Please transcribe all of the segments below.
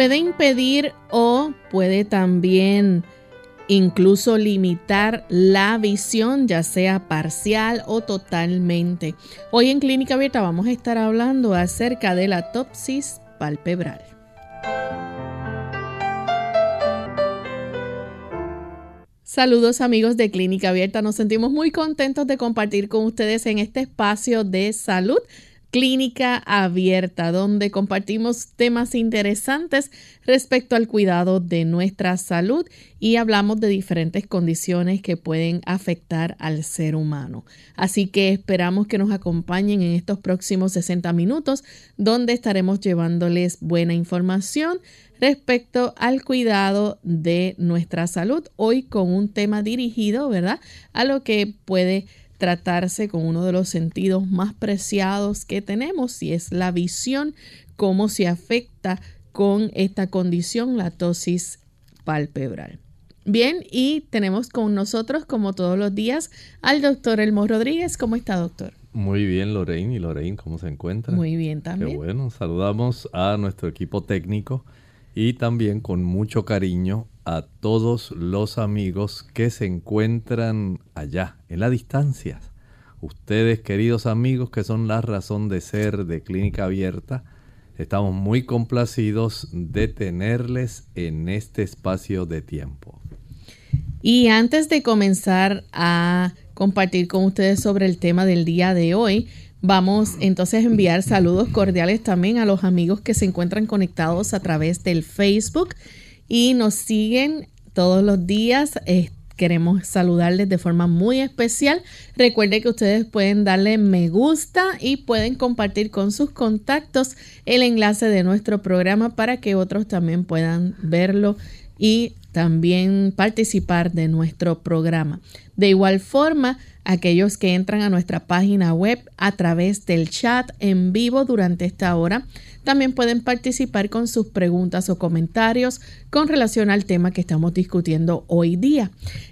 Puede impedir o puede también incluso limitar la visión, ya sea parcial o totalmente. Hoy en Clínica Abierta vamos a estar hablando acerca de la topsis palpebral. Saludos amigos de Clínica Abierta, nos sentimos muy contentos de compartir con ustedes en este espacio de salud Clínica Abierta, donde compartimos temas interesantes respecto al cuidado de nuestra salud y hablamos de diferentes condiciones que pueden afectar al ser humano. Así que esperamos que nos acompañen en estos próximos 60 minutos, donde estaremos llevándoles buena información respecto al cuidado de nuestra salud, hoy con un tema dirigido, ¿verdad?, a lo que puede tratarse con uno de los sentidos más preciados que tenemos y es la visión, cómo se afecta con esta condición, la tosis palpebral. Bien, y tenemos con nosotros, como todos los días, al doctor Elmo Rodríguez. ¿Cómo está, doctor? Muy bien, Lorraine. ¿Y Lorraine cómo se encuentra? Muy bien también. Qué bueno. Saludamos a nuestro equipo técnico y también con mucho cariño a todos los amigos que se encuentran allá, en la distancia. Ustedes, queridos amigos, que son la razón de ser de Clínica Abierta, estamos muy complacidos de tenerles en este espacio de tiempo. Y antes de comenzar a compartir con ustedes sobre el tema del día de hoy, Vamos entonces a enviar saludos cordiales también a los amigos que se encuentran conectados a través del Facebook y nos siguen todos los días. queremos saludarles de forma muy especial. Recuerde que ustedes pueden darle me gusta y pueden compartir con sus contactos el enlace de nuestro programa para que otros también puedan verlo y también participar de nuestro programa. De igual forma, aquellos que entran a nuestra página web a través del chat en vivo durante esta hora, también pueden participar con sus preguntas o comentarios con relación al tema que estamos discutiendo hoy día.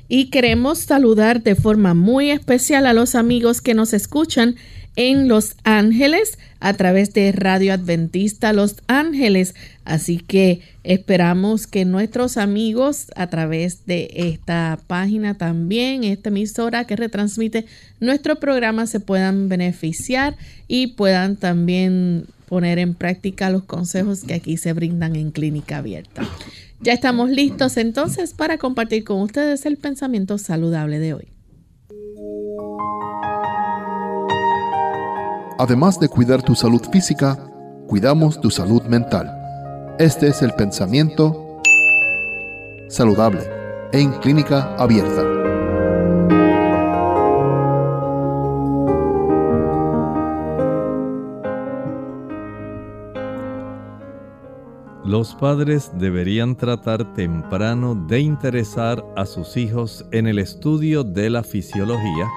Y queremos saludar de forma muy especial a los amigos que nos escuchan en Los Ángeles a través de Radio Adventista Los Ángeles. Así que esperamos que nuestros amigos a través de esta página también, esta emisora que retransmite nuestro programa, se puedan beneficiar y puedan también poner en práctica los consejos que aquí se brindan en Clínica Abierta. Ya estamos listos entonces para compartir con ustedes el pensamiento saludable de hoy. Además de cuidar tu salud física, cuidamos tu salud mental. Este es el pensamiento saludable en clínica abierta. Los padres deberían tratar temprano de interesar a sus hijos en el estudio de la fisiología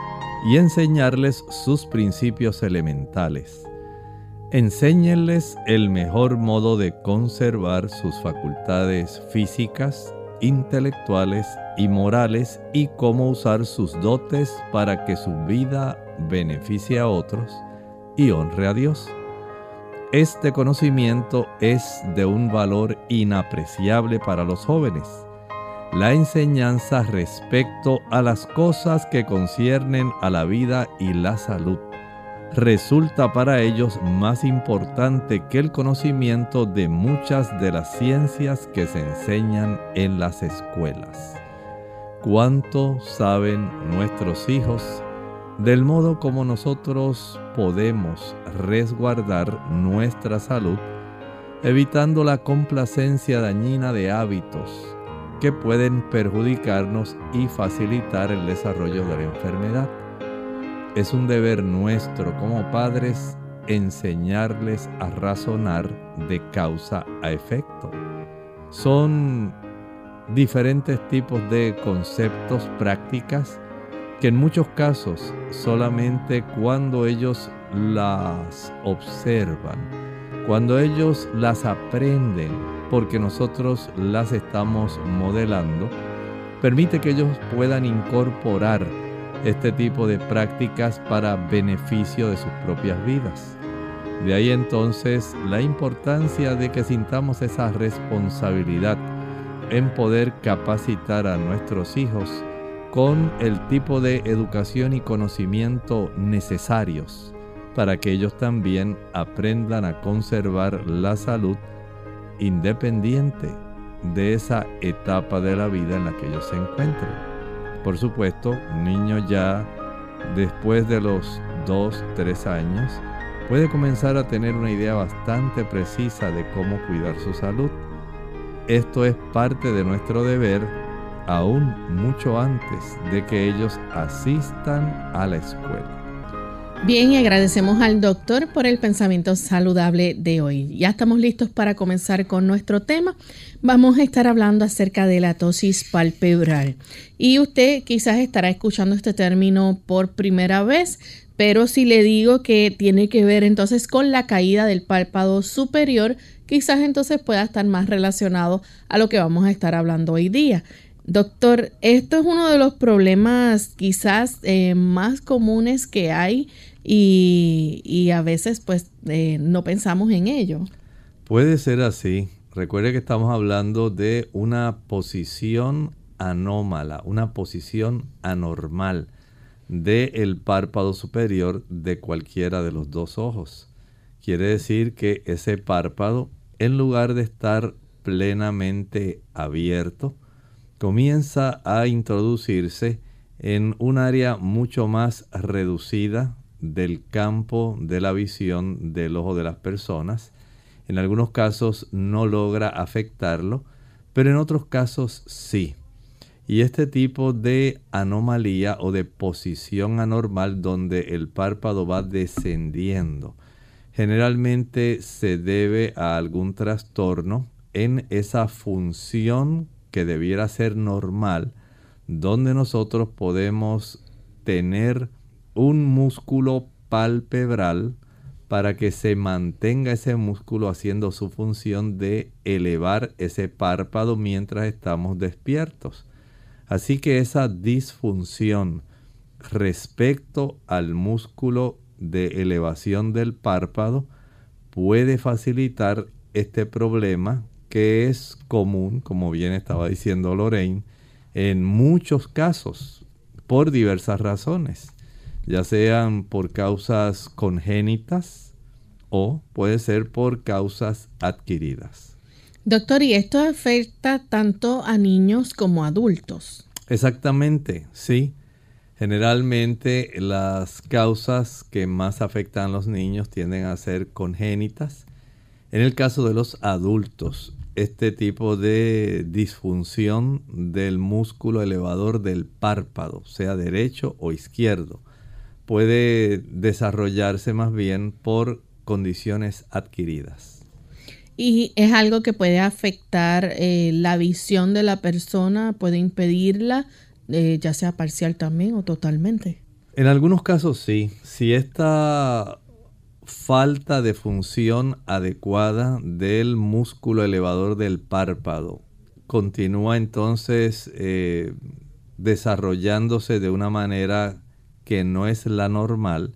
y enseñarles sus principios elementales. Enséñenles el mejor modo de conservar sus facultades físicas, intelectuales y morales y cómo usar sus dotes para que su vida beneficie a otros y honre a Dios. Este conocimiento es de un valor inapreciable para los jóvenes la enseñanza respecto a las cosas que conciernen a la vida y la salud resulta para ellos más importante que el conocimiento de muchas de las ciencias que se enseñan en las escuelas. ¿Cuánto saben nuestros hijos del modo como nosotros podemos resguardar nuestra salud, evitando la complacencia dañina de hábitos que pueden perjudicarnos y facilitar el desarrollo de la enfermedad. es un deber nuestro como padres enseñarles a razonar de causa a efecto. Son diferentes tipos de conceptos, prácticas, que en muchos casos solamente cuando ellos las observan, cuando ellos las aprenden, porque nosotros las estamos modelando, permite que ellos puedan incorporar este tipo de prácticas para beneficio de sus propias vidas. De ahí entonces la importancia de que sintamos esa responsabilidad en poder capacitar a nuestros hijos con el tipo de educación y conocimiento necesarios para que ellos también aprendan a conservar la salud independiente de esa etapa de la vida en la que ellos se encuentran. Por supuesto, un niño ya después de los 2, 3 años puede comenzar a tener una idea bastante precisa de cómo cuidar su salud. Esto es parte de nuestro deber aún mucho antes de que ellos asistan a la escuela. Bien, y agradecemos al doctor por el pensamiento saludable de hoy. Ya estamos listos para comenzar con nuestro tema. Vamos a estar hablando acerca de la tosis palpebral. Y usted quizás estará escuchando este término por primera vez, pero si le digo que tiene que ver entonces con la caída del párpado superior, quizás entonces pueda estar más relacionado a lo que vamos a estar hablando hoy día. Doctor, esto es uno de los problemas quizás eh, más comunes que hay y, a veces pues eh, no pensamos en ello. Puede ser así. Recuerde que estamos hablando de una posición anómala, una posición anormal del párpado superior de cualquiera de los dos ojos. Quiere decir que ese párpado, en lugar de estar plenamente abierto, comienza a introducirse en un área mucho más reducida del campo de la visión del ojo de las personas. En algunos casos no logra afectarlo, pero en otros casos sí. Y este tipo de anomalía o de posición anormal donde el párpado va descendiendo, generalmente se debe a algún trastorno en esa función que debiera ser normal, donde nosotros podemos tener un músculo palpebral para que se mantenga ese músculo haciendo su función de elevar ese párpado mientras estamos despiertos. Así que esa disfunción respecto al músculo de elevación del párpado puede facilitar este problema que es común, como bien estaba diciendo Lorraine, en muchos casos por diversas razones ya sean por causas congénitas o puede ser por causas adquiridas. Doctor, ¿y esto afecta tanto a niños como a adultos? Exactamente, sí. Generalmente las causas que más afectan a los niños tienden a ser congénitas. En el caso de los adultos, este tipo de disfunción del músculo elevador del párpado, sea derecho o izquierdo, puede desarrollarse más bien por condiciones adquiridas. Y es algo que puede afectar eh, la visión de la persona, puede impedirla, eh, ya sea parcial también o totalmente. En algunos casos sí. Si esta falta de función adecuada del músculo elevador del párpado. Continúa entonces eh, desarrollándose de una manera que no es la normal,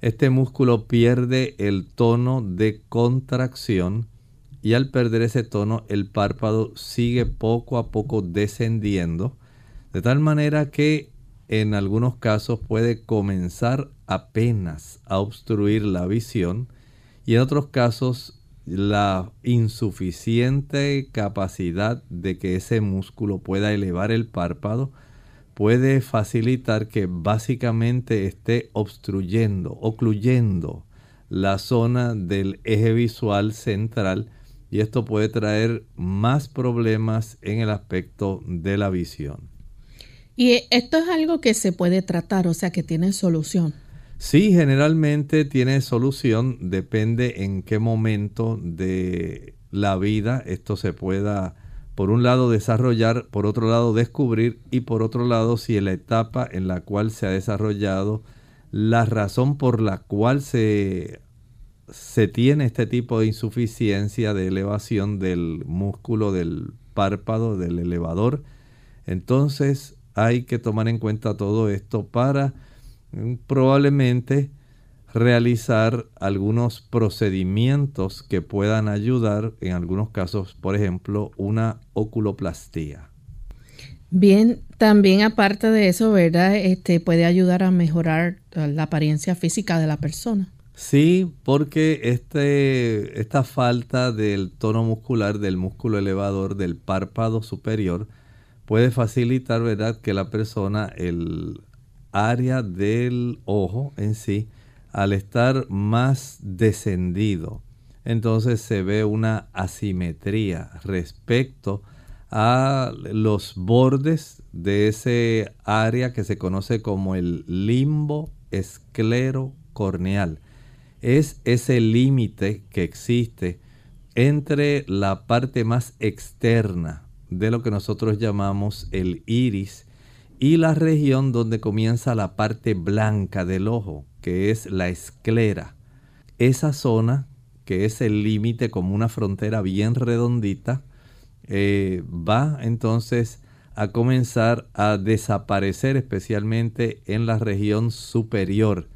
este músculo pierde el tono de contracción y al perder ese tono el párpado sigue poco a poco descendiendo, de tal manera que en algunos casos puede comenzar apenas a obstruir la visión y en otros casos la insuficiente capacidad de que ese músculo pueda elevar el párpado puede facilitar que básicamente esté obstruyendo, ocluyendo la zona del eje visual central y esto puede traer más problemas en el aspecto de la visión. Y esto es algo que se puede tratar, o sea, que tiene solución. Sí, generalmente tiene solución, depende en qué momento de la vida esto se pueda, por un lado, desarrollar, por otro lado, descubrir y por otro lado, si en la etapa en la cual se ha desarrollado, la razón por la cual se, se tiene este tipo de insuficiencia de elevación del músculo del párpado, del elevador, entonces hay que tomar en cuenta todo esto para probablemente realizar algunos procedimientos que puedan ayudar, en algunos casos, por ejemplo, una oculoplastía. Bien, también aparte de eso, ¿verdad? Este puede ayudar a mejorar la apariencia física de la persona. Sí, porque este, esta falta del tono muscular, del músculo elevador del párpado superior, puede facilitar, ¿verdad?, que la persona, el área del ojo en sí, al estar más descendido, entonces se ve una asimetría respecto a los bordes de ese área que se conoce como el limbo esclero corneal. Es ese límite que existe entre la parte más externa de lo que nosotros llamamos el iris y la región donde comienza la parte blanca del ojo, que es la esclera. Esa zona, que es el límite como una frontera bien redondita, eh, va entonces a comenzar a desaparecer especialmente en la región superior.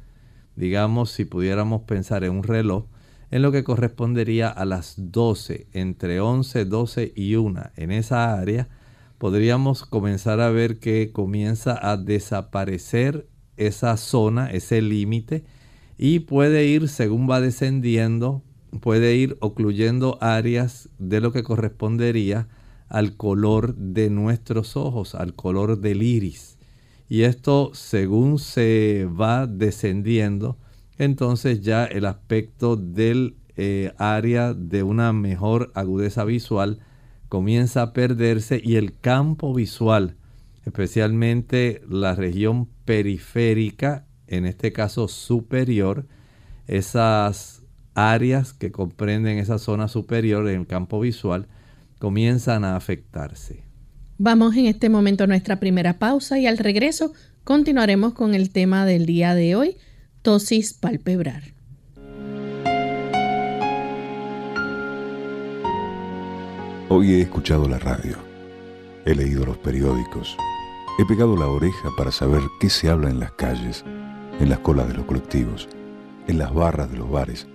Digamos, si pudiéramos pensar en un reloj, en lo que correspondería a las 12, entre 11, 12 y 1 en esa área, podríamos comenzar a ver que comienza a desaparecer esa zona, ese límite, y puede ir, según va descendiendo, puede ir ocluyendo áreas de lo que correspondería al color de nuestros ojos, al color del iris. Y esto, según se va descendiendo, entonces ya el aspecto del eh, área de una mejor agudeza visual comienza a perderse y el campo visual, especialmente la región periférica, en este caso superior, esas áreas que comprenden esa zona superior en el campo visual, comienzan a afectarse. Vamos en este momento a nuestra primera pausa y al regreso continuaremos con el tema del día de hoy tosis palpebral. Hoy he escuchado la radio, he leído los periódicos, he pegado la oreja para saber qué se habla en las calles, en las colas de los colectivos, en las barras de los bares,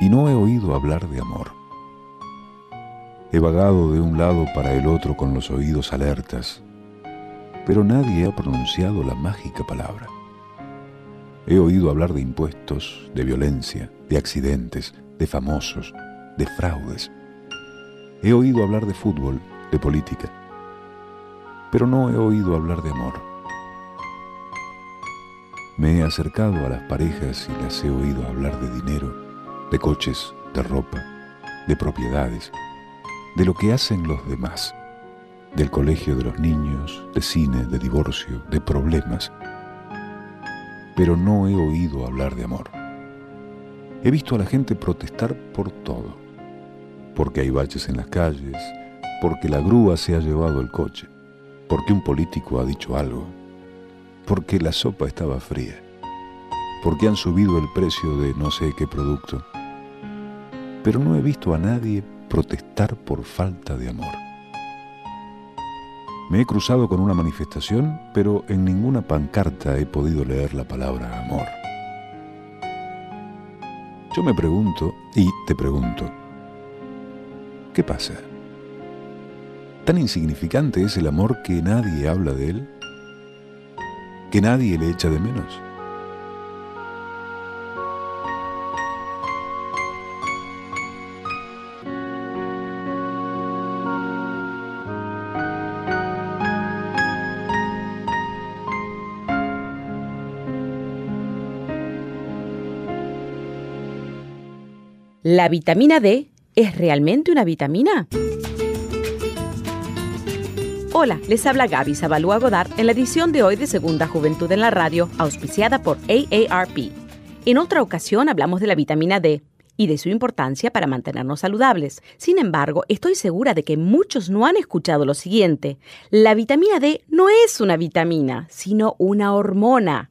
y no he oído hablar de amor. He vagado de un lado para el otro con los oídos alertas, pero nadie ha pronunciado la mágica palabra. He oído hablar de impuestos, de violencia, de accidentes, de famosos, de fraudes. He oído hablar de fútbol, de política, pero no he oído hablar de amor. Me he acercado a las parejas y las he oído hablar de dinero, de coches, de ropa, de propiedades, de lo que hacen los demás, del colegio de los niños, de cine, de divorcio, de problemas pero no he oído hablar de amor. He visto a la gente protestar por todo, porque hay baches en las calles, porque la grúa se ha llevado el coche, porque un político ha dicho algo, porque la sopa estaba fría, porque han subido el precio de no sé qué producto. Pero no he visto a nadie protestar por falta de amor. Me he cruzado con una manifestación, pero en ninguna pancarta he podido leer la palabra amor. Yo me pregunto y te pregunto, ¿qué pasa? ¿Tan insignificante es el amor que nadie habla de él? ¿Que nadie le echa de menos? ¿La vitamina D es realmente una vitamina? Hola, les habla Gaby Zabalúa Godard en la edición de hoy de Segunda Juventud en la Radio, auspiciada por AARP. En otra ocasión hablamos de la vitamina D y de su importancia para mantenernos saludables. Sin embargo, estoy segura de que muchos no han escuchado lo siguiente. La vitamina D no es una vitamina, sino una hormona.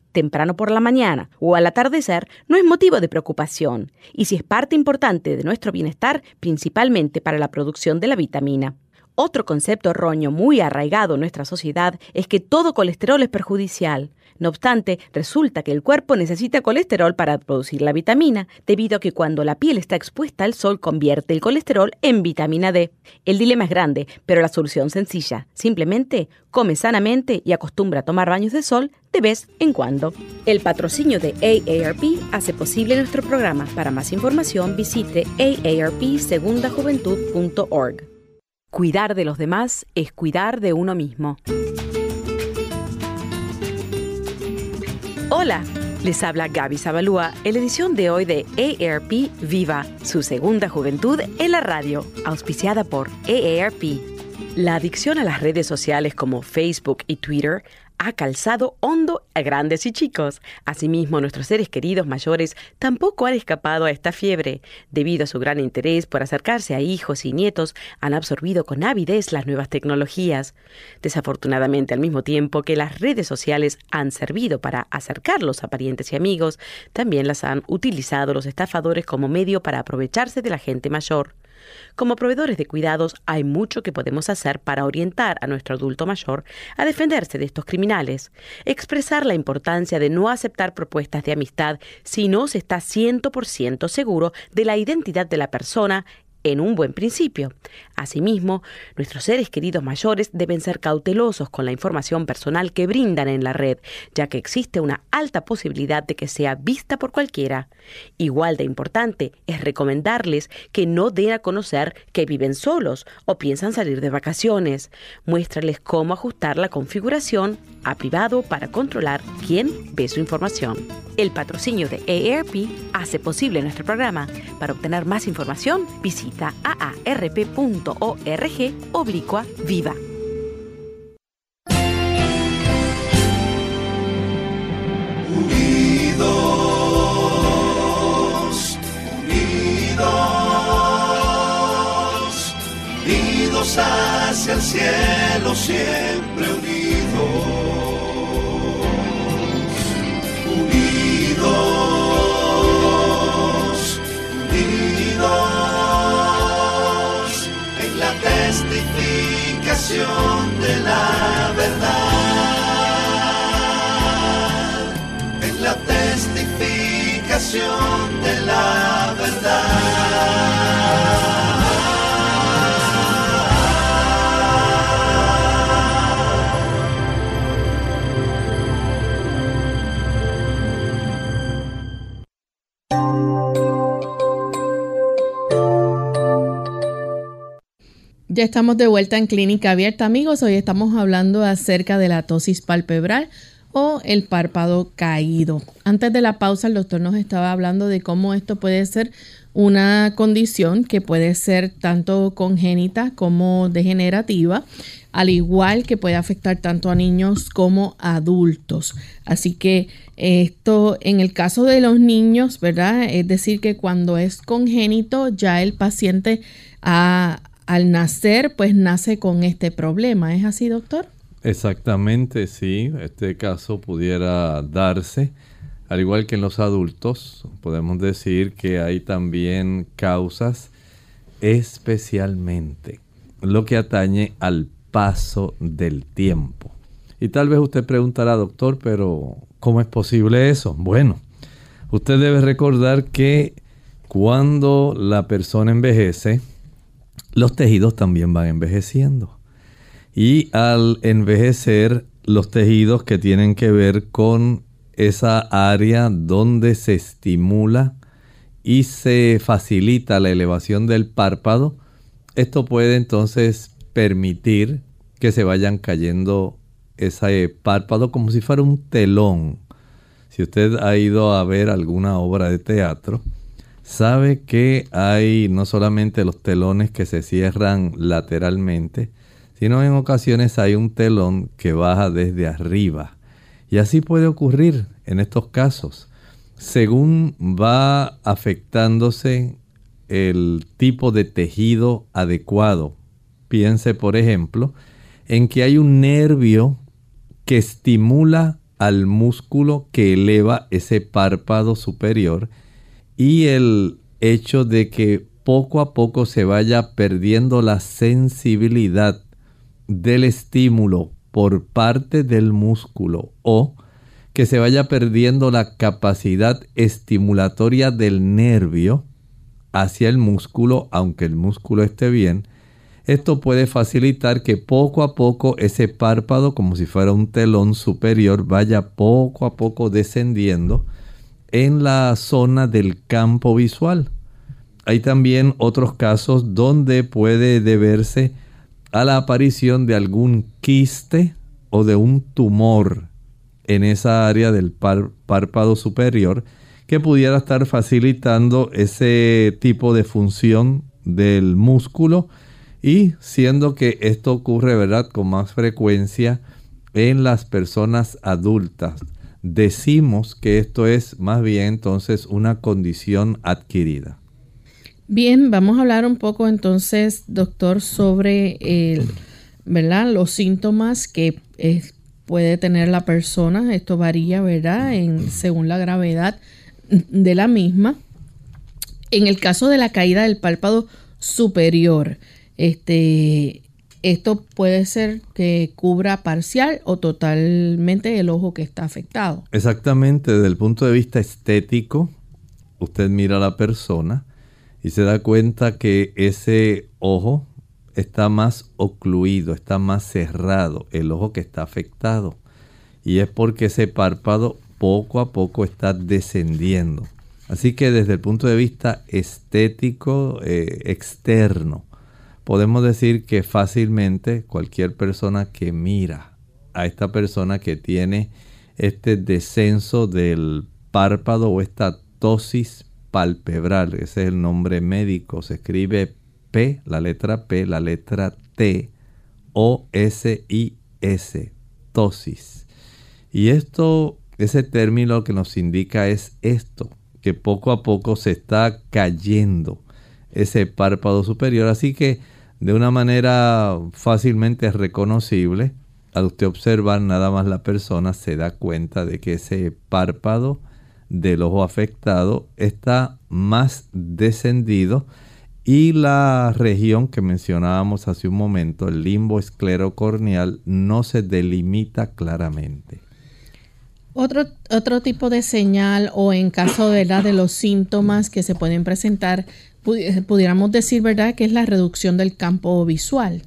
temprano por la mañana o al atardecer no es motivo de preocupación y si es parte importante de nuestro bienestar, principalmente para la producción de la vitamina. Otro concepto erróneo muy arraigado en nuestra sociedad es que todo colesterol es perjudicial. No obstante, resulta que el cuerpo necesita colesterol para producir la vitamina, debido a que cuando la piel está expuesta al sol convierte el colesterol en vitamina D. El dilema es grande, pero la solución sencilla. Simplemente come sanamente y acostumbra a tomar baños de sol de vez en cuando. El patrocinio de AARP hace posible nuestro programa. Para más información visite aarpsegundajuventud.org. Cuidar de los demás es cuidar de uno mismo. Hola, les habla Gaby Zabalúa en la edición de hoy de AARP Viva, su segunda juventud en la radio, auspiciada por AARP. La adicción a las redes sociales como Facebook y Twitter ha calzado hondo a grandes y chicos. Asimismo, nuestros seres queridos mayores tampoco han escapado a esta fiebre. Debido a su gran interés por acercarse a hijos y nietos, han absorbido con avidez las nuevas tecnologías. Desafortunadamente, al mismo tiempo que las redes sociales han servido para acercarlos a parientes y amigos, también las han utilizado los estafadores como medio para aprovecharse de la gente mayor. Como proveedores de cuidados hay mucho que podemos hacer para orientar a nuestro adulto mayor a defenderse de estos criminales, expresar la importancia de no aceptar propuestas de amistad si no se está 100% seguro de la identidad de la persona en un buen principio. Asimismo, nuestros seres queridos mayores deben ser cautelosos con la información personal que brindan en la red, ya que existe una alta posibilidad de que sea vista por cualquiera. Igual de importante es recomendarles que no den a conocer que viven solos o piensan salir de vacaciones. Muéstrales cómo ajustar la configuración a privado para controlar quién ve su información. El patrocinio de AARP hace posible nuestro programa. Para obtener más información, visita aarp.org oblicua viva. Unidos, unidos, unidos hacia el cielo, siempre. Unidos, Estamos de vuelta en Clínica Abierta, amigos. Hoy estamos hablando acerca de la tosis palpebral o el párpado caído. Antes de la pausa, el doctor nos estaba hablando de cómo esto puede ser una condición que puede ser tanto congénita como degenerativa, al igual que puede afectar tanto a niños como adultos. Así que esto, en el caso de los niños, ¿verdad? Es decir, que cuando es congénito, ya el paciente ha al nacer, pues nace con este problema. ¿Es así, doctor? Exactamente, sí. Este caso pudiera darse. Al igual que en los adultos, podemos decir que hay también causas especialmente lo que atañe al paso del tiempo. Y tal vez usted preguntará, doctor, pero ¿cómo es posible eso? Bueno, usted debe recordar que cuando la persona envejece, los tejidos también van envejeciendo. Y al envejecer, los tejidos que tienen que ver con esa área donde se estimula y se facilita la elevación del párpado, esto puede entonces permitir que se vayan cayendo ese párpado como si fuera un telón. Si usted ha ido a ver alguna obra de teatro, sabe que hay no solamente los telones que se cierran lateralmente, sino en ocasiones hay un telón que baja desde arriba. Y así puede ocurrir en estos casos. Según va afectándose el tipo de tejido adecuado. Piense, por ejemplo, en que hay un nervio que estimula al músculo que eleva ese párpado superior y el hecho de que poco a poco se vaya perdiendo la sensibilidad del estímulo por parte del músculo o que se vaya perdiendo la capacidad estimulatoria del nervio hacia el músculo, aunque el músculo esté bien, esto puede facilitar que poco a poco ese párpado, como si fuera un telón superior, vaya poco a poco descendiendo en la zona del campo visual. Hay también otros casos donde puede deberse a la aparición de algún quiste o de un tumor en esa área del párpado superior que pudiera estar facilitando ese tipo de función del músculo y siendo que esto ocurre, ¿verdad?, con más frecuencia en las personas adultas. Decimos que esto es más bien entonces una condición adquirida. Bien, vamos a hablar un poco entonces, doctor, sobre el, ¿verdad? los síntomas que puede tener la persona. Esto varía, ¿verdad? En, según la gravedad de la misma. En el caso de la caída del párpado superior, este, esto puede ser que cubra parcial o totalmente el ojo que está afectado. Exactamente, desde el punto de vista estético, usted mira a la persona y se da cuenta que ese ojo está más ocluido, está más cerrado, el ojo que está afectado. Y es porque ese párpado poco a poco está descendiendo. Así que desde el punto de vista estético eh, externo, podemos decir que fácilmente cualquier persona que mira a esta persona que tiene este descenso del párpado o esta tosis palpebral, ese es el nombre médico, se escribe P, la letra P, la letra T, O, S, I, S, tosis. Y esto, ese término que nos indica es esto, que poco a poco se está cayendo ese párpado superior. Así que de una manera fácilmente reconocible, al usted observar nada más la persona, se da cuenta de que ese párpado del ojo afectado está más descendido y la región que mencionábamos hace un momento, el limbo esclerocorneal, no se delimita claramente. Otro, otro tipo de señal o en caso la de los síntomas que se pueden presentar pudiéramos decir, ¿verdad?, que es la reducción del campo visual.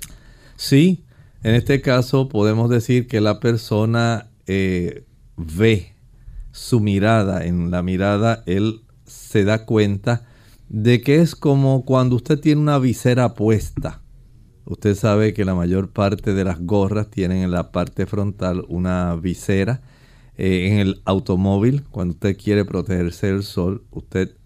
Sí, en este caso podemos decir que la persona eh, ve su mirada, en la mirada él se da cuenta de que es como cuando usted tiene una visera puesta. Usted sabe que la mayor parte de las gorras tienen en la parte frontal una visera. Eh, en el automóvil, cuando usted quiere protegerse del sol, usted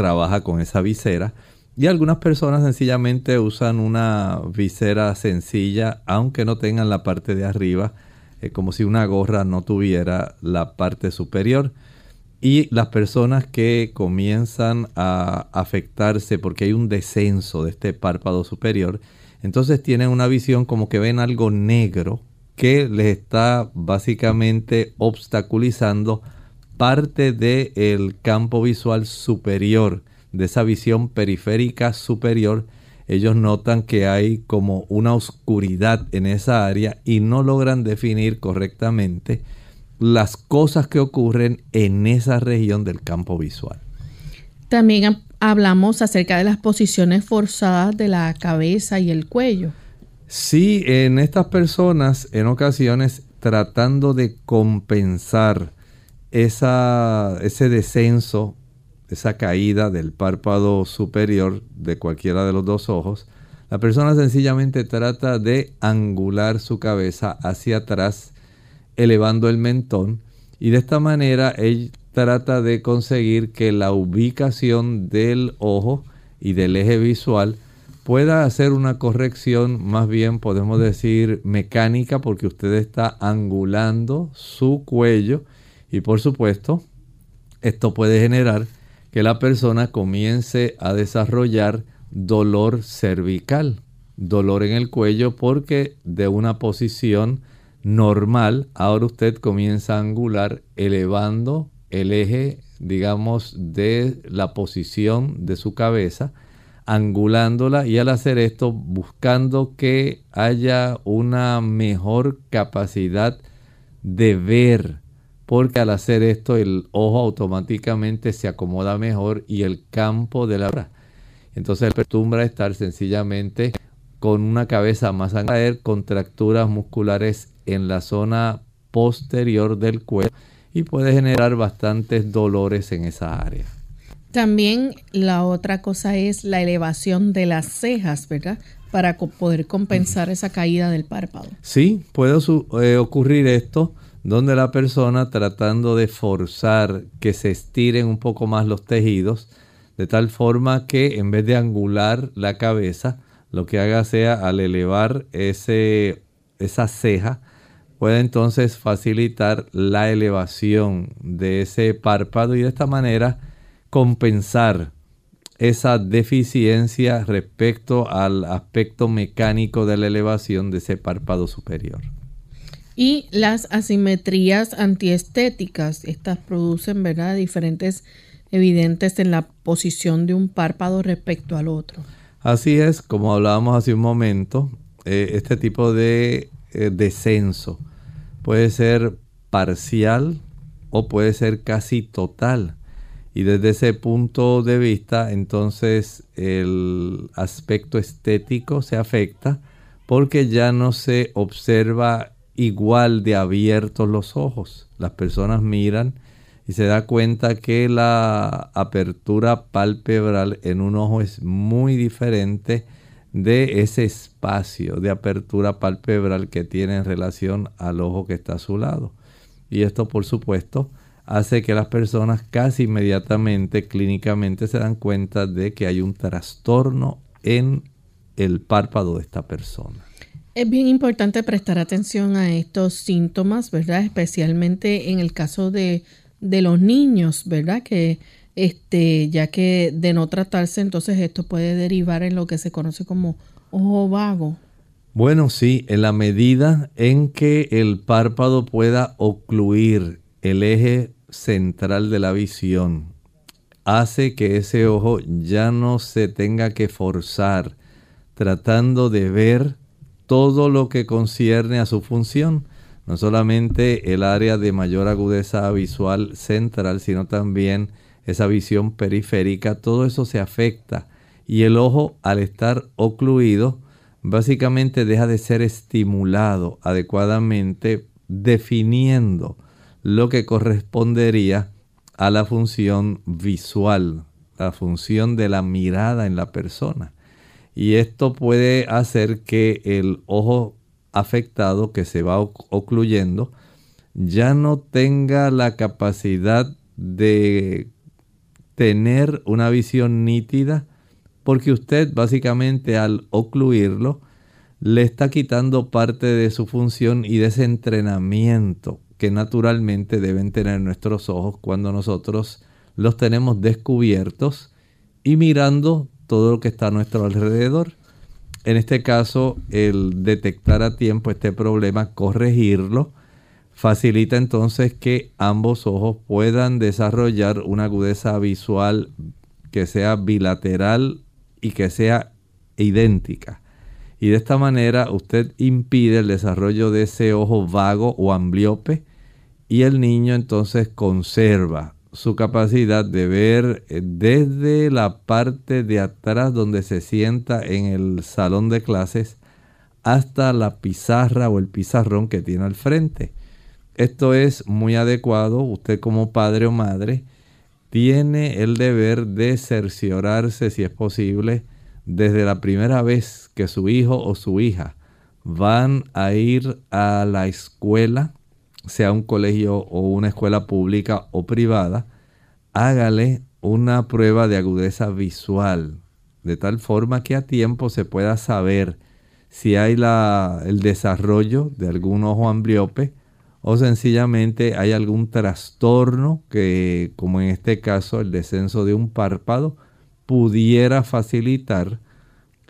trabaja con esa visera. Y algunas personas sencillamente usan una visera sencilla, aunque no tengan la parte de arriba, eh, como si una gorra no tuviera la parte superior. Y las personas que comienzan a afectarse porque hay un descenso de este párpado superior, entonces tienen una visión como que ven algo negro que les está básicamente obstaculizando parte del campo visual superior, de esa visión periférica superior, ellos notan que hay como una oscuridad en esa área y no logran definir correctamente las cosas que ocurren en esa región del campo visual. También hablamos acerca de las posiciones forzadas de la cabeza y el cuello. Sí, en estas personas, en ocasiones, tratando de compensar esa, ese descenso, esa caída del párpado superior de cualquiera de los dos ojos, la persona sencillamente trata de angular su cabeza hacia atrás, elevando el mentón, y de esta manera él trata de conseguir que la ubicación del ojo y del eje visual pueda hacer una corrección, más bien podemos decir mecánica, porque usted está angulando su cuello y por supuesto esto puede generar que la persona comience a desarrollar dolor cervical, dolor en el cuello porque de una posición normal ahora usted comienza a angular elevando el eje digamos de la posición de su cabeza angulándola y al hacer esto buscando que haya una mejor capacidad de ver porque al hacer esto el ojo automáticamente se acomoda mejor y el campo de la entonces él acostumbra estar sencillamente con una cabeza más a caer, contracturas musculares en la zona posterior del cuello y puede generar bastantes dolores en esa área. También la otra cosa es la elevación de las cejas, ¿verdad? Para poder compensar esa caída del párpado. Sí, puede eh, ocurrir esto donde la persona tratando de forzar que se estiren un poco más los tejidos, de tal forma que en vez de angular la cabeza, lo que haga sea al elevar ese, esa ceja, puede entonces facilitar la elevación de ese párpado y de esta manera compensar esa deficiencia respecto al aspecto mecánico de la elevación de ese párpado superior. Y las asimetrías antiestéticas, estas producen, ¿verdad?, diferentes evidentes en la posición de un párpado respecto al otro. Así es, como hablábamos hace un momento, eh, este tipo de eh, descenso puede ser parcial o puede ser casi total. Y desde ese punto de vista, entonces el aspecto estético se afecta porque ya no se observa igual de abiertos los ojos. Las personas miran y se da cuenta que la apertura palpebral en un ojo es muy diferente de ese espacio de apertura palpebral que tiene en relación al ojo que está a su lado. Y esto, por supuesto, hace que las personas casi inmediatamente clínicamente se dan cuenta de que hay un trastorno en el párpado de esta persona. Es bien importante prestar atención a estos síntomas, ¿verdad? Especialmente en el caso de de los niños, ¿verdad? Que este, ya que de no tratarse, entonces esto puede derivar en lo que se conoce como ojo vago. Bueno, sí, en la medida en que el párpado pueda ocluir el eje central de la visión, hace que ese ojo ya no se tenga que forzar tratando de ver todo lo que concierne a su función no solamente el área de mayor agudeza visual central, sino también esa visión periférica, todo eso se afecta y el ojo al estar ocluido básicamente deja de ser estimulado adecuadamente definiendo lo que correspondería a la función visual, la función de la mirada en la persona. Y esto puede hacer que el ojo afectado que se va ocluyendo ya no tenga la capacidad de tener una visión nítida porque usted básicamente al ocluirlo le está quitando parte de su función y de ese entrenamiento que naturalmente deben tener nuestros ojos cuando nosotros los tenemos descubiertos y mirando todo lo que está a nuestro alrededor. En este caso, el detectar a tiempo este problema, corregirlo, facilita entonces que ambos ojos puedan desarrollar una agudeza visual que sea bilateral y que sea idéntica. Y de esta manera usted impide el desarrollo de ese ojo vago o ambliope y el niño entonces conserva su capacidad de ver eh, desde la parte de atrás donde se sienta en el salón de clases hasta la pizarra o el pizarrón que tiene al frente. Esto es muy adecuado. Usted como padre o madre tiene el deber de cerciorarse, si es posible, desde la primera vez que su hijo o su hija van a ir a la escuela, sea un colegio o una escuela pública o privada, hágale una prueba de agudeza visual, de tal forma que a tiempo se pueda saber si hay el desarrollo de algún ojo ambliope o sencillamente hay algún trastorno que, como en este caso el descenso de un párpado, pudiera facilitar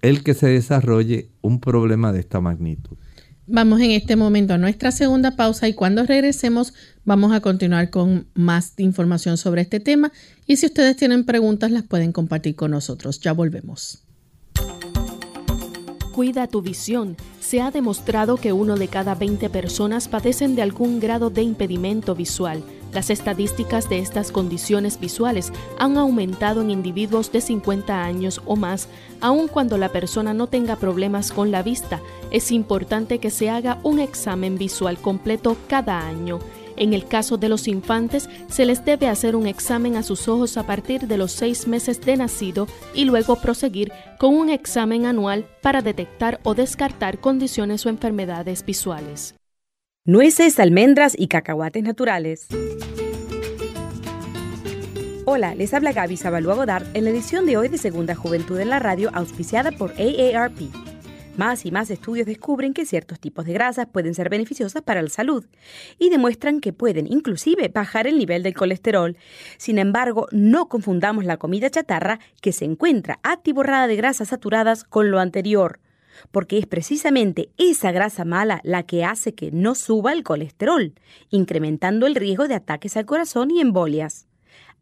el que se desarrolle un problema de esta magnitud. Vamos en este momento a nuestra segunda pausa y cuando regresemos vamos a continuar con más información sobre este tema y si ustedes tienen preguntas las pueden compartir con nosotros. Ya volvemos. Cuida tu visión. Se ha demostrado que uno de cada 20 personas padecen de algún grado de impedimento visual. Las estadísticas de estas condiciones visuales han aumentado en individuos de 50 años o más, aun cuando la persona no tenga problemas con la vista. Es importante que se haga un examen visual completo cada año. En el caso de los infantes, se les debe hacer un examen a sus ojos a partir de los seis meses de nacido y luego proseguir con un examen anual para detectar o descartar condiciones o enfermedades visuales. Nueces, almendras y cacahuates naturales. Hola, les habla Gaby Zabalúa Godard en la edición de hoy de Segunda Juventud en la Radio, auspiciada por AARP. Más y más estudios descubren que ciertos tipos de grasas pueden ser beneficiosas para la salud y demuestran que pueden inclusive bajar el nivel del colesterol. Sin embargo, no confundamos la comida chatarra que se encuentra atiborrada de grasas saturadas con lo anterior porque es precisamente esa grasa mala la que hace que no suba el colesterol, incrementando el riesgo de ataques al corazón y embolias.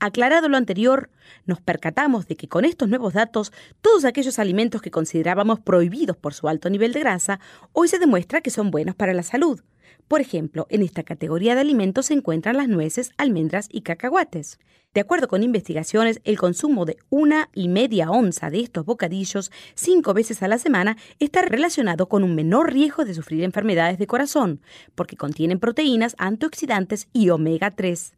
Aclarado lo anterior, nos percatamos de que con estos nuevos datos, todos aquellos alimentos que considerábamos prohibidos por su alto nivel de grasa, hoy se demuestra que son buenos para la salud. Por ejemplo, en esta categoría de alimentos se encuentran las nueces, almendras y cacahuates. De acuerdo con investigaciones, el consumo de una y media onza de estos bocadillos cinco veces a la semana está relacionado con un menor riesgo de sufrir enfermedades de corazón, porque contienen proteínas, antioxidantes y omega 3.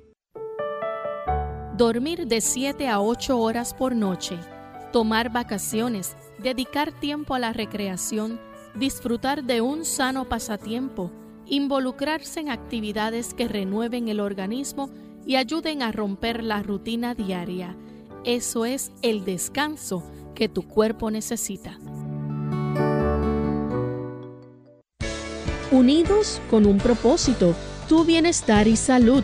dormir de 7 a 8 horas por noche, tomar vacaciones, dedicar tiempo a la recreación, disfrutar de un sano pasatiempo, involucrarse en actividades que renueven el organismo y ayuden a romper la rutina diaria. Eso es el descanso que tu cuerpo necesita. Unidos con un propósito, tu bienestar y salud.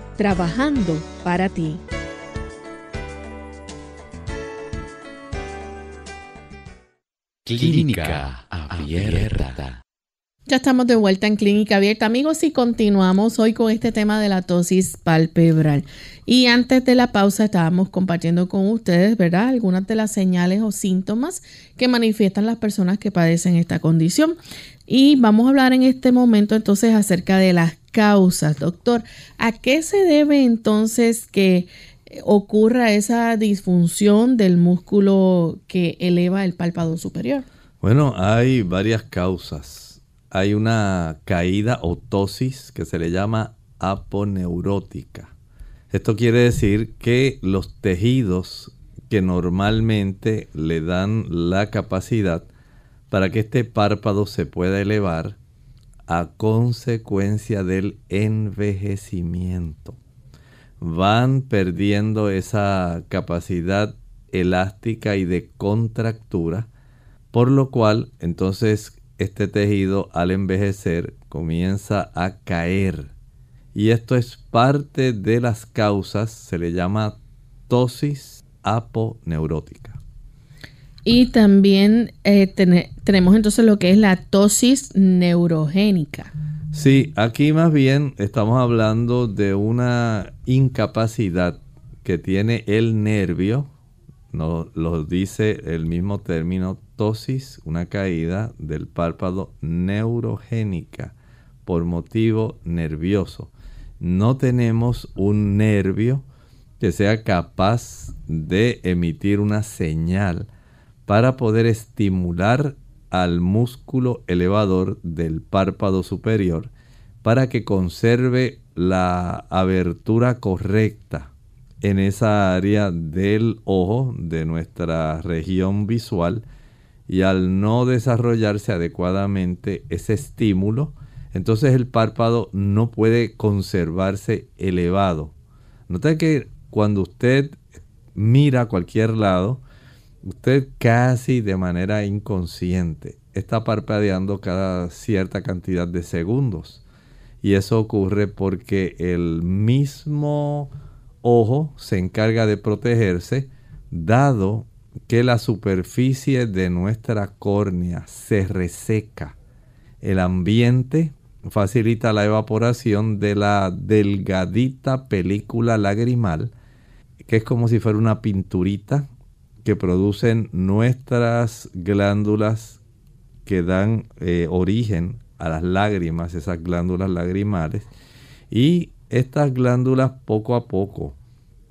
trabajando para ti. Clínica Abierta. Ya estamos de vuelta en Clínica Abierta, amigos, y continuamos hoy con este tema de la tosis palpebral. Y antes de la pausa estábamos compartiendo con ustedes, ¿verdad? Algunas de las señales o síntomas que manifiestan las personas que padecen esta condición. Y vamos a hablar en este momento entonces acerca de las causas, doctor. ¿A qué se debe entonces que ocurra esa disfunción del músculo que eleva el párpado superior? Bueno, hay varias causas. Hay una caída o tosis que se le llama aponeurótica. Esto quiere decir que los tejidos que normalmente le dan la capacidad para que este párpado se pueda elevar a consecuencia del envejecimiento. Van perdiendo esa capacidad elástica y de contractura, por lo cual entonces este tejido al envejecer comienza a caer. Y esto es parte de las causas, se le llama tosis aponeurótica. Y también eh, tenemos entonces lo que es la tosis neurogénica. Sí, aquí más bien estamos hablando de una incapacidad que tiene el nervio, no, lo dice el mismo término tosis, una caída del párpado neurogénica por motivo nervioso. No tenemos un nervio que sea capaz de emitir una señal para poder estimular al músculo elevador del párpado superior para que conserve la abertura correcta en esa área del ojo de nuestra región visual y al no desarrollarse adecuadamente ese estímulo, entonces el párpado no puede conservarse elevado. Nota que cuando usted mira a cualquier lado, usted casi de manera inconsciente está parpadeando cada cierta cantidad de segundos. Y eso ocurre porque el mismo ojo se encarga de protegerse, dado que la superficie de nuestra córnea se reseca. El ambiente facilita la evaporación de la delgadita película lagrimal, que es como si fuera una pinturita que producen nuestras glándulas que dan eh, origen a las lágrimas, esas glándulas lagrimales. Y estas glándulas poco a poco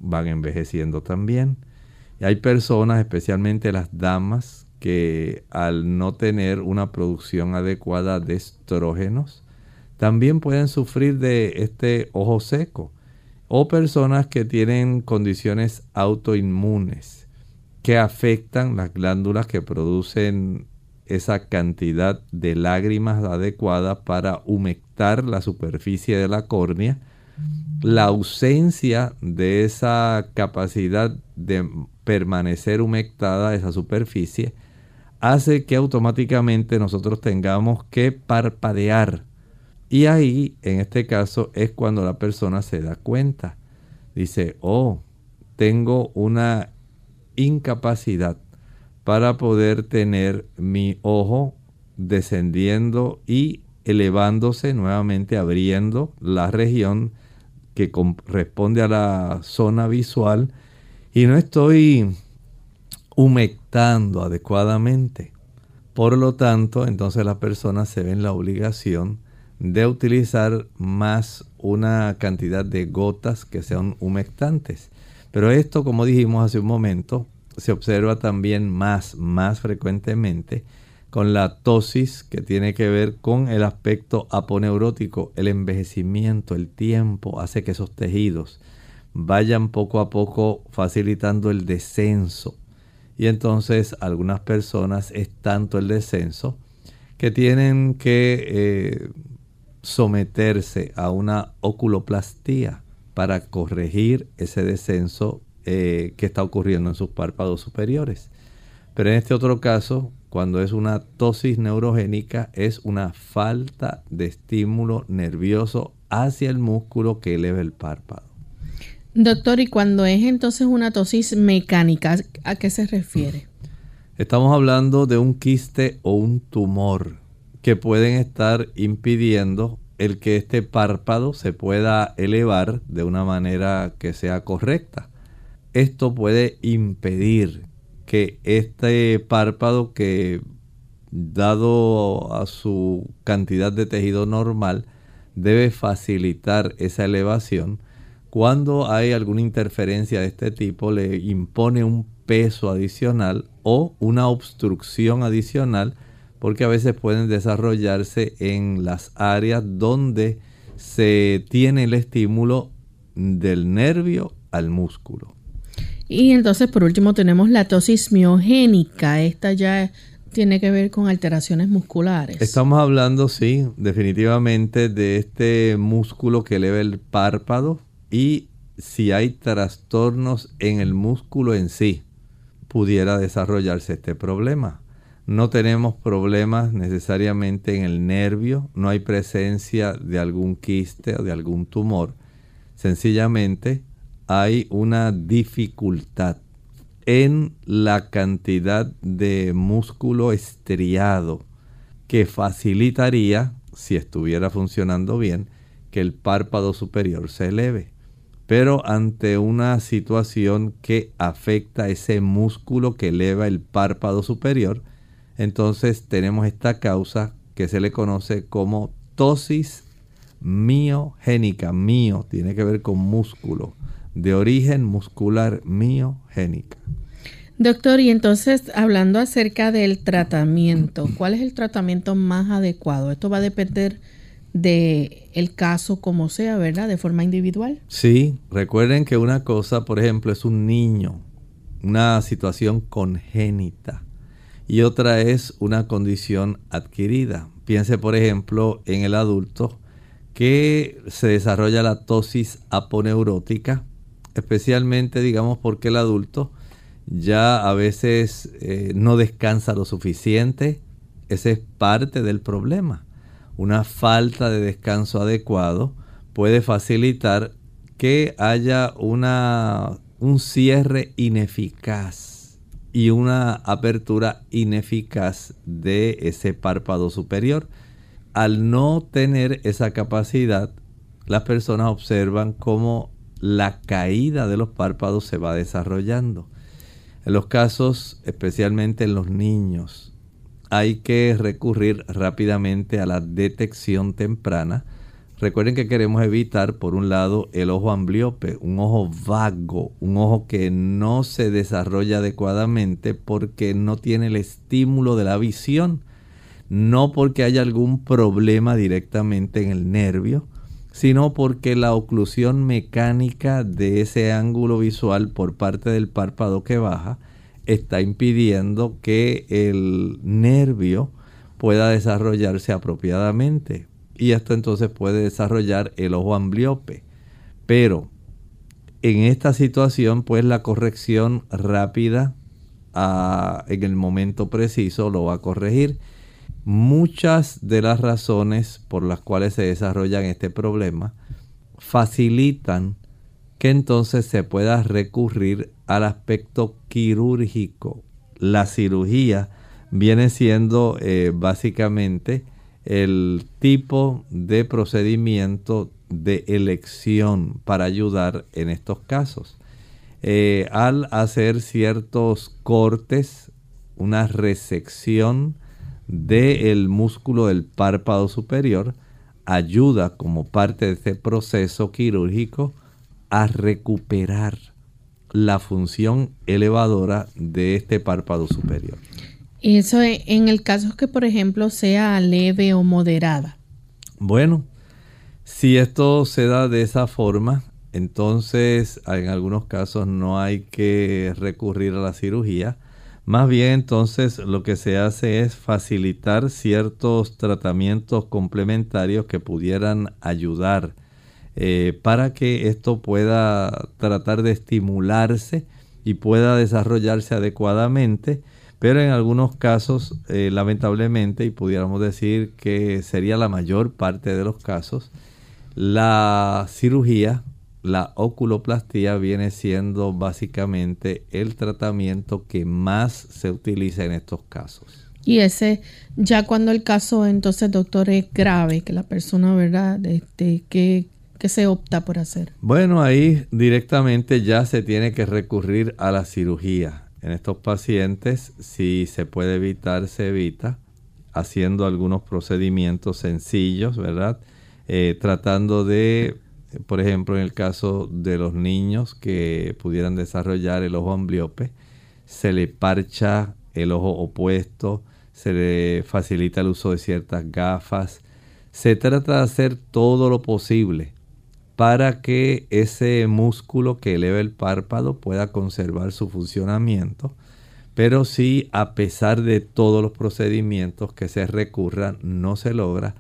van envejeciendo también. Y hay personas, especialmente las damas, que al no tener una producción adecuada de estrógenos, también pueden sufrir de este ojo seco. O personas que tienen condiciones autoinmunes que afectan las glándulas que producen esa cantidad de lágrimas adecuada para humectar la superficie de la córnea. La ausencia de esa capacidad de permanecer humectada esa superficie hace que automáticamente nosotros tengamos que parpadear. Y ahí, en este caso, es cuando la persona se da cuenta. Dice, oh, tengo una incapacidad para poder tener mi ojo descendiendo y elevándose nuevamente, abriendo la región que corresponde a la zona visual y no estoy humectando adecuadamente. Por lo tanto, entonces la persona se ve en la obligación de utilizar más una cantidad de gotas que sean humectantes. Pero esto, como dijimos hace un momento, se observa también más, más frecuentemente con la tosis que tiene que ver con el aspecto aponeurótico, el envejecimiento, el tiempo, hace que esos tejidos vayan poco a poco facilitando el descenso. Y entonces algunas personas es tanto el descenso que tienen que eh, someterse a una oculoplastía para corregir ese descenso eh, que está ocurriendo en sus párpados superiores. Pero en este otro caso, cuando es una tosis neurogénica, es una falta de estímulo nervioso hacia el músculo que eleva el párpado. Doctor, ¿y cuando es entonces una tosis mecánica, a qué se refiere? Estamos hablando de un quiste o un tumor que pueden estar impidiendo el que este párpado se pueda elevar de una manera que sea correcta. Esto puede impedir que este párpado que dado a su cantidad de tejido normal debe facilitar esa elevación. Cuando hay alguna interferencia de este tipo le impone un peso adicional o una obstrucción adicional porque a veces pueden desarrollarse en las áreas donde se tiene el estímulo del nervio al músculo. Y entonces por último tenemos la tosis miogénica. Esta ya tiene que ver con alteraciones musculares. Estamos hablando, sí, definitivamente de este músculo que eleva el párpado y si hay trastornos en el músculo en sí, pudiera desarrollarse este problema. No tenemos problemas necesariamente en el nervio, no hay presencia de algún quiste o de algún tumor. Sencillamente hay una dificultad en la cantidad de músculo estriado que facilitaría, si estuviera funcionando bien, que el párpado superior se eleve. Pero ante una situación que afecta ese músculo que eleva el párpado superior, entonces tenemos esta causa que se le conoce como tosis miogénica. Mio tiene que ver con músculo de origen muscular miogénica. Doctor, y entonces hablando acerca del tratamiento, ¿cuál es el tratamiento más adecuado? Esto va a depender de el caso como sea, ¿verdad? De forma individual. Sí, recuerden que una cosa, por ejemplo, es un niño, una situación congénita, y otra es una condición adquirida. Piense, por ejemplo, en el adulto que se desarrolla la tosis aponeurótica especialmente digamos porque el adulto ya a veces eh, no descansa lo suficiente. Ese es parte del problema. Una falta de descanso adecuado puede facilitar que haya una, un cierre ineficaz y una apertura ineficaz de ese párpado superior. Al no tener esa capacidad, las personas observan cómo la caída de los párpados se va desarrollando. En los casos, especialmente en los niños, hay que recurrir rápidamente a la detección temprana. Recuerden que queremos evitar, por un lado, el ojo ambliope, un ojo vago, un ojo que no se desarrolla adecuadamente porque no tiene el estímulo de la visión, no porque haya algún problema directamente en el nervio, sino porque la oclusión mecánica de ese ángulo visual por parte del párpado que baja está impidiendo que el nervio pueda desarrollarse apropiadamente. Y esto entonces puede desarrollar el ojo ambliope. Pero en esta situación, pues la corrección rápida ah, en el momento preciso lo va a corregir muchas de las razones por las cuales se desarrollan este problema facilitan que entonces se pueda recurrir al aspecto quirúrgico. La cirugía viene siendo eh, básicamente el tipo de procedimiento de elección para ayudar en estos casos. Eh, al hacer ciertos cortes, una resección, del músculo del párpado superior ayuda como parte de este proceso quirúrgico a recuperar la función elevadora de este párpado superior. Eso en el caso que, por ejemplo, sea leve o moderada. Bueno, si esto se da de esa forma, entonces en algunos casos no hay que recurrir a la cirugía más bien entonces lo que se hace es facilitar ciertos tratamientos complementarios que pudieran ayudar eh, para que esto pueda tratar de estimularse y pueda desarrollarse adecuadamente, pero en algunos casos, eh, lamentablemente, y pudiéramos decir que sería la mayor parte de los casos, la cirugía la oculoplastía viene siendo básicamente el tratamiento que más se utiliza en estos casos. Y ese, ya cuando el caso entonces, doctor, es grave, que la persona, ¿verdad? Este, ¿qué, ¿Qué se opta por hacer? Bueno, ahí directamente ya se tiene que recurrir a la cirugía. En estos pacientes, si se puede evitar, se evita, haciendo algunos procedimientos sencillos, ¿verdad? Eh, tratando de por ejemplo, en el caso de los niños que pudieran desarrollar el ojo ambliope, se le parcha el ojo opuesto, se le facilita el uso de ciertas gafas. Se trata de hacer todo lo posible para que ese músculo que eleva el párpado pueda conservar su funcionamiento. Pero si a pesar de todos los procedimientos que se recurran no se logra,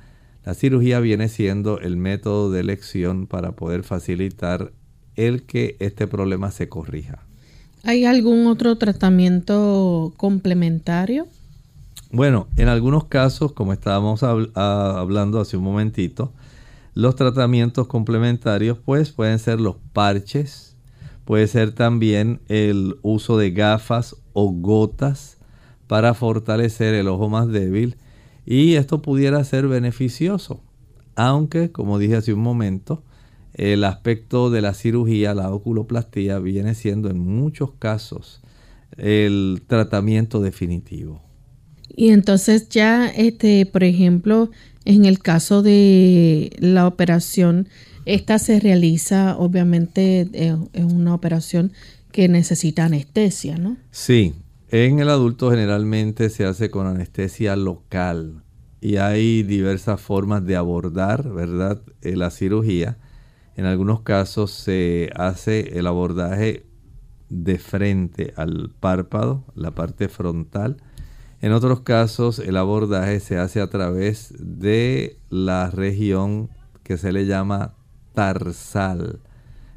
la cirugía viene siendo el método de elección para poder facilitar el que este problema se corrija. ¿Hay algún otro tratamiento complementario? Bueno, en algunos casos, como estábamos hablando hace un momentito, los tratamientos complementarios pues pueden ser los parches, puede ser también el uso de gafas o gotas para fortalecer el ojo más débil y esto pudiera ser beneficioso, aunque como dije hace un momento, el aspecto de la cirugía, la oculoplastía, viene siendo en muchos casos el tratamiento definitivo. Y entonces ya, este, por ejemplo, en el caso de la operación, esta se realiza, obviamente, es una operación que necesita anestesia, ¿no? Sí, en el adulto generalmente se hace con anestesia local y hay diversas formas de abordar, ¿verdad?, eh, la cirugía. En algunos casos se hace el abordaje de frente al párpado, la parte frontal. En otros casos el abordaje se hace a través de la región que se le llama tarsal.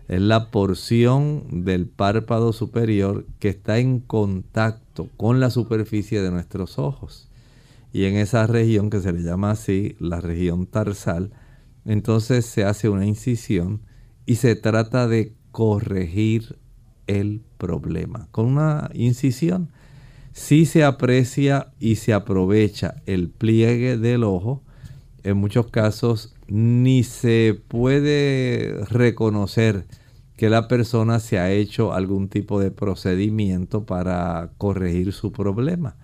Es la porción del párpado superior que está en contacto con la superficie de nuestros ojos. Y en esa región que se le llama así, la región tarsal, entonces se hace una incisión y se trata de corregir el problema. Con una incisión, si se aprecia y se aprovecha el pliegue del ojo, en muchos casos ni se puede reconocer que la persona se ha hecho algún tipo de procedimiento para corregir su problema.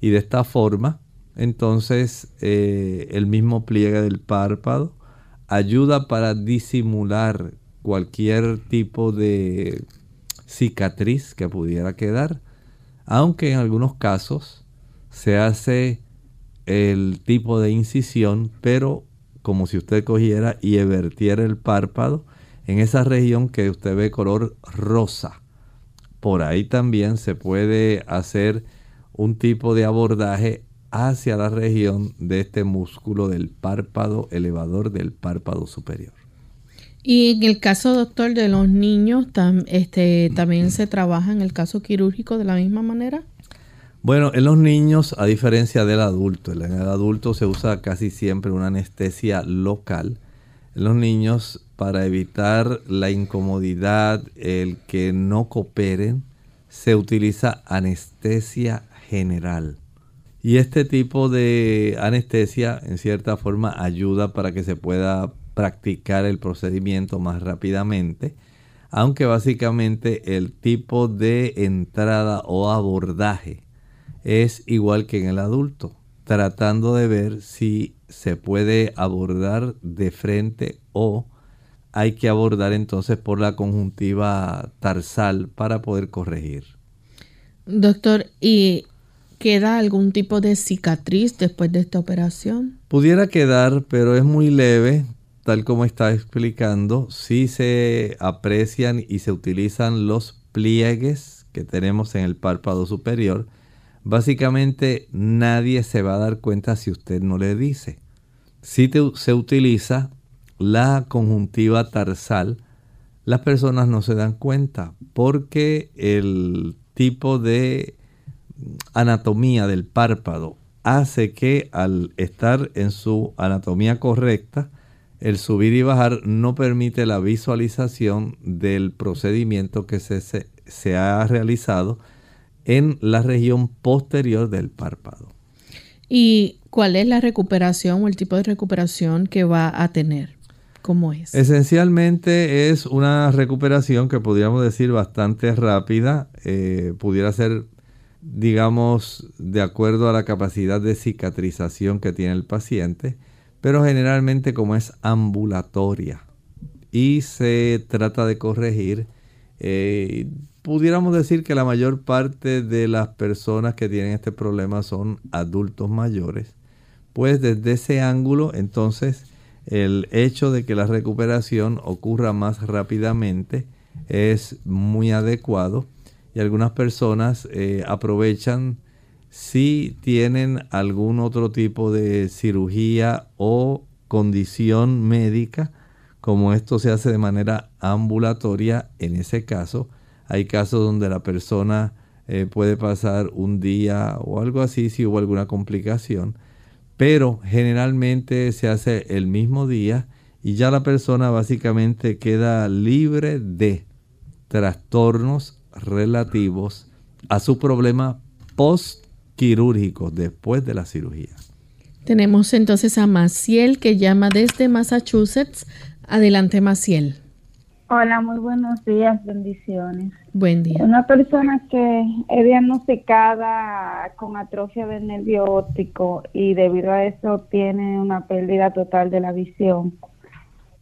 Y de esta forma, entonces, eh, el mismo pliegue del párpado ayuda para disimular cualquier tipo de cicatriz que pudiera quedar, aunque en algunos casos se hace el tipo de incisión, pero como si usted cogiera y vertiera el párpado en esa región que usted ve color rosa. Por ahí también se puede hacer un tipo de abordaje hacia la región de este músculo del párpado elevador del párpado superior. Y en el caso, doctor, de los niños, este, ¿también se trabaja en el caso quirúrgico de la misma manera? Bueno, en los niños, a diferencia del adulto, en el adulto se usa casi siempre una anestesia local. En los niños, para evitar la incomodidad, el que no cooperen, se utiliza anestesia general. Y este tipo de anestesia en cierta forma ayuda para que se pueda practicar el procedimiento más rápidamente, aunque básicamente el tipo de entrada o abordaje es igual que en el adulto, tratando de ver si se puede abordar de frente o hay que abordar entonces por la conjuntiva tarsal para poder corregir. Doctor, ¿y ¿Queda algún tipo de cicatriz después de esta operación? Pudiera quedar, pero es muy leve, tal como está explicando. Si se aprecian y se utilizan los pliegues que tenemos en el párpado superior. Básicamente nadie se va a dar cuenta si usted no le dice. Si se utiliza la conjuntiva tarsal, las personas no se dan cuenta porque el tipo de anatomía del párpado hace que al estar en su anatomía correcta, el subir y bajar no permite la visualización del procedimiento que se, se, ha realizado en la región posterior del párpado. ¿Y cuál es la recuperación o el tipo de recuperación que va a tener? ¿Cómo es? Esencialmente es una recuperación que podríamos decir bastante rápida, eh, pudiera ser digamos, de acuerdo a la capacidad de cicatrización que tiene el paciente, pero generalmente como es ambulatoria y se trata de corregir, eh, pudiéramos decir que la mayor parte de las personas que tienen este problema son adultos mayores, pues desde ese ángulo entonces el hecho de que la recuperación ocurra más rápidamente es muy adecuado y algunas personas eh, aprovechan si tienen algún otro tipo de cirugía o condición médica, como esto se hace de manera ambulatoria, en ese caso hay casos donde la persona eh, puede pasar un día o algo así si hubo alguna complicación, pero generalmente se hace el mismo día y ya la persona básicamente queda libre de trastornos relativos a su problema postquirúrgico después de la cirugía. Tenemos entonces a Maciel que llama desde Massachusetts. Adelante, Maciel. Hola, muy buenos días, bendiciones. Buen día. Una persona que es diagnosticada con atrofia del nervio óptico y debido a eso tiene una pérdida total de la visión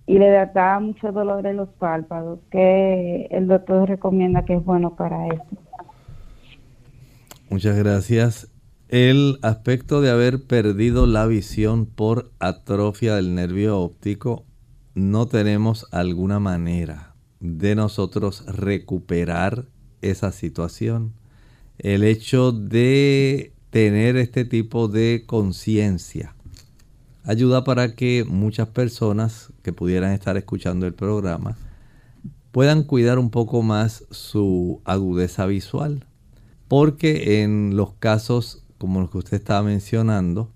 y le da mucho dolor en los párpados, que el doctor recomienda que es bueno para eso. Muchas gracias. El aspecto de haber perdido la visión por atrofia del nervio óptico, no tenemos alguna manera de nosotros recuperar esa situación. El hecho de tener este tipo de conciencia ayuda para que muchas personas que pudieran estar escuchando el programa puedan cuidar un poco más su agudeza visual. Porque en los casos como los que usted estaba mencionando,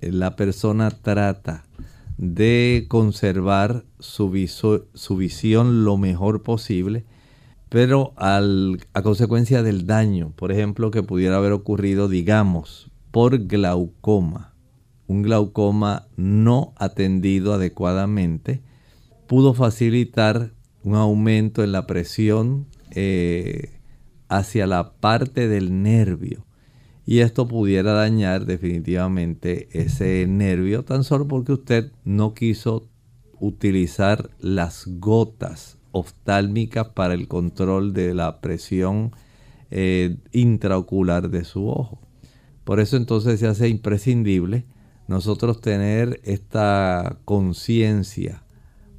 eh, la persona trata de conservar su, visión lo mejor posible, pero a consecuencia del daño, por ejemplo, que pudiera haber ocurrido, digamos, por glaucoma, un glaucoma no atendido adecuadamente pudo facilitar un aumento en la presión eh, hacia la parte del nervio. Y esto pudiera dañar definitivamente ese nervio tan solo porque usted no quiso utilizar las gotas oftálmicas para el control de la presión eh, intraocular de su ojo. Por eso entonces se hace imprescindible nosotros tener esta conciencia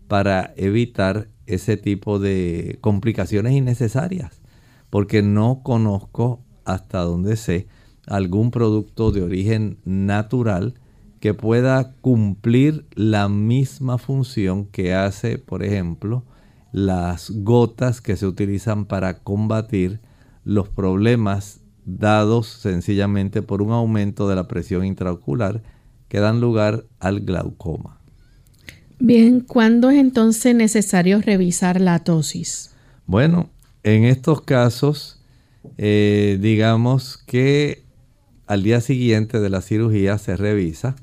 para evitar ese tipo de complicaciones innecesarias, porque no conozco hasta donde sé algún producto de origen natural que pueda cumplir la misma función que hace, por ejemplo, las gotas que se utilizan para combatir los problemas dados sencillamente por un aumento de la presión intraocular que dan lugar al glaucoma. Bien, ¿cuándo es entonces necesario revisar la tosis? Bueno, en estos casos, eh, digamos que al día siguiente de la cirugía se revisa,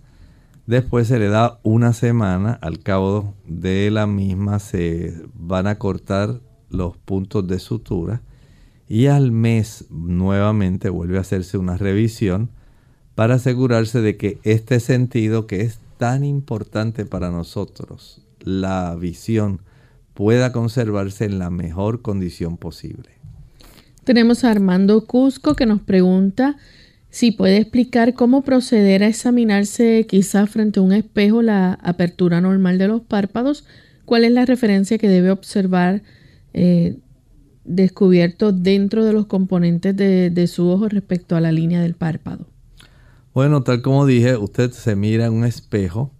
después se le da una semana, al cabo de la misma se van a cortar los puntos de sutura y al mes nuevamente vuelve a hacerse una revisión para asegurarse de que este sentido que es tan importante para nosotros, la visión, pueda conservarse en la mejor condición posible. Tenemos a Armando Cusco que nos pregunta si puede explicar cómo proceder a examinarse quizá frente a un espejo la apertura normal de los párpados, cuál es la referencia que debe observar eh, descubierto dentro de los componentes de, de su ojo respecto a la línea del párpado. Bueno, tal como dije, usted se mira en un espejo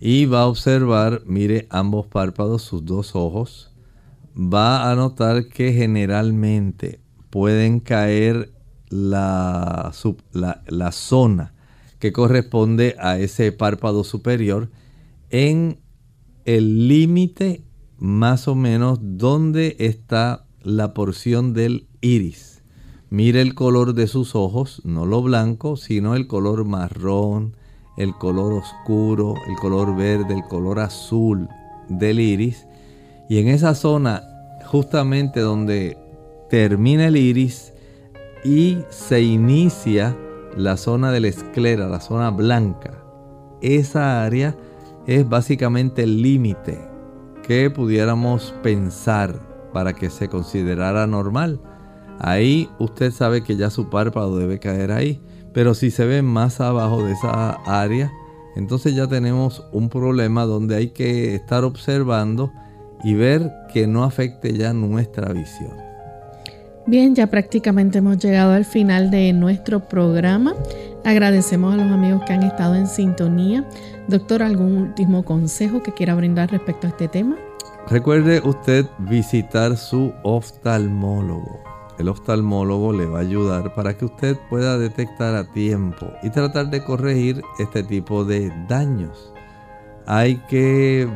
y va a observar, mire ambos párpados, sus dos ojos. Va a notar que generalmente pueden caer la, la, zona que corresponde a ese párpado superior en el límite más o menos donde está la porción del iris. Mire el color de sus ojos, no lo blanco, sino el color marrón, el color oscuro, el color verde, el color azul del iris. Y en esa zona, justamente donde termina el iris y se inicia la zona de la esclera, la zona blanca, esa área es básicamente el límite que pudiéramos pensar para que se considerara normal. Ahí usted sabe que ya su párpado debe caer ahí. Pero si se ve más abajo de esa área, entonces ya tenemos un problema donde hay que estar observando y ver que no afecte ya nuestra visión. Bien, ya prácticamente hemos llegado al final de nuestro programa. Agradecemos a los amigos que han estado en sintonía. Doctor, ¿algún último consejo que quiera brindar respecto a este tema? Recuerde usted visitar su oftalmólogo. El oftalmólogo le va a ayudar para que usted pueda detectar a tiempo y tratar de corregir este tipo de daños. Hay que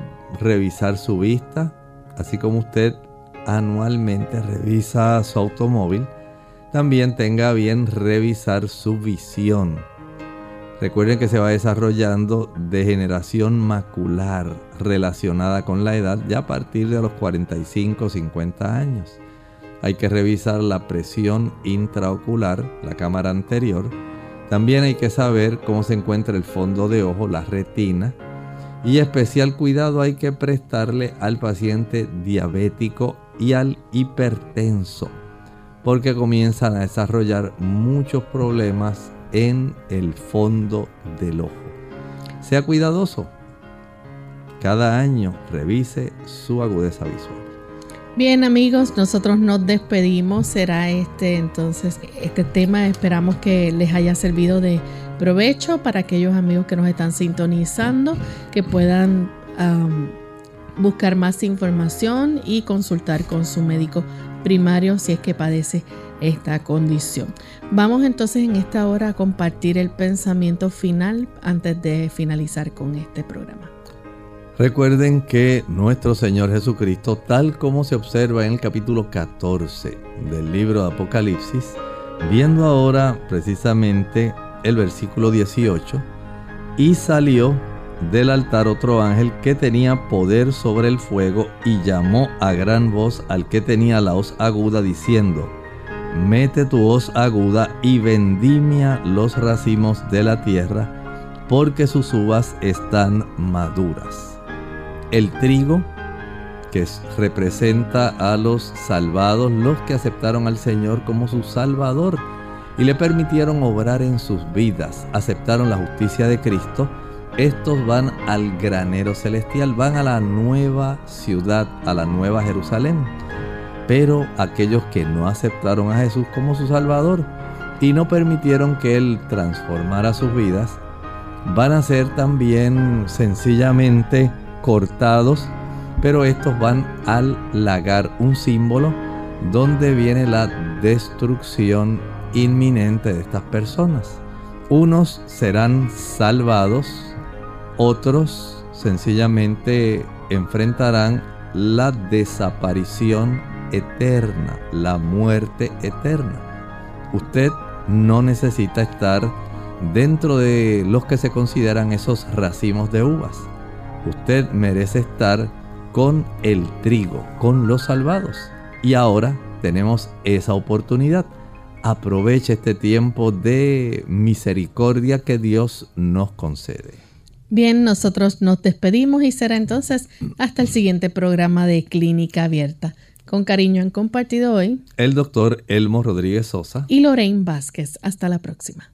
revisar su vista, así como usted anualmente revisa su automóvil, también tenga bien revisar su visión. Recuerden que se va desarrollando degeneración macular relacionada con la edad ya a partir de los 45 50 años. Hay que revisar la presión intraocular, la cámara anterior. También hay que saber cómo se encuentra el fondo de ojo, la retina. Y especial cuidado hay que prestarle al paciente diabético y al hipertenso, porque comienzan a desarrollar muchos problemas en el fondo del ojo. Sea cuidadoso. Cada año revise su agudeza visual. Bien amigos, nosotros nos despedimos. Será este entonces este tema. Esperamos que les haya servido de provecho para aquellos amigos que nos están sintonizando, que puedan buscar más información y consultar con su médico primario si es que padece esta condición. Vamos entonces en esta hora a compartir el pensamiento final antes de finalizar con este programa. Recuerden que nuestro Señor Jesucristo, tal como se observa en el capítulo 14 del libro de Apocalipsis, viendo ahora precisamente el versículo 18, y salió del altar otro ángel que tenía poder sobre el fuego y llamó a gran voz al que tenía la hoz aguda diciendo, mete tu hoz aguda y vendimia los racimos de la tierra, porque sus uvas están maduras. El trigo, que representa a los salvados, los que aceptaron al Señor como su Salvador y le permitieron obrar en sus vidas, aceptaron la justicia de Cristo, estos van al granero celestial, van a la nueva ciudad, a la nueva Jerusalén. Pero aquellos que no aceptaron a Jesús como su Salvador y no permitieron que Él transformara sus vidas, van a ser también sencillamente cortados, pero estos van al lagar, un símbolo donde viene la destrucción inminente de estas personas. Unos serán salvados otros sencillamente enfrentarán la desaparición eterna, la muerte eterna. Usted no necesita estar dentro de los que se consideran esos racimos de uvas. Usted merece estar con el trigo, con los salvados. Y ahora tenemos esa oportunidad. Aproveche este tiempo de misericordia que Dios nos concede. Bien, nosotros nos despedimos y será entonces hasta el siguiente programa de Clínica Abierta. Con cariño han compartido hoy el doctor Elmo Rodríguez Sosa y Lorraine Vázquez. Hasta la próxima.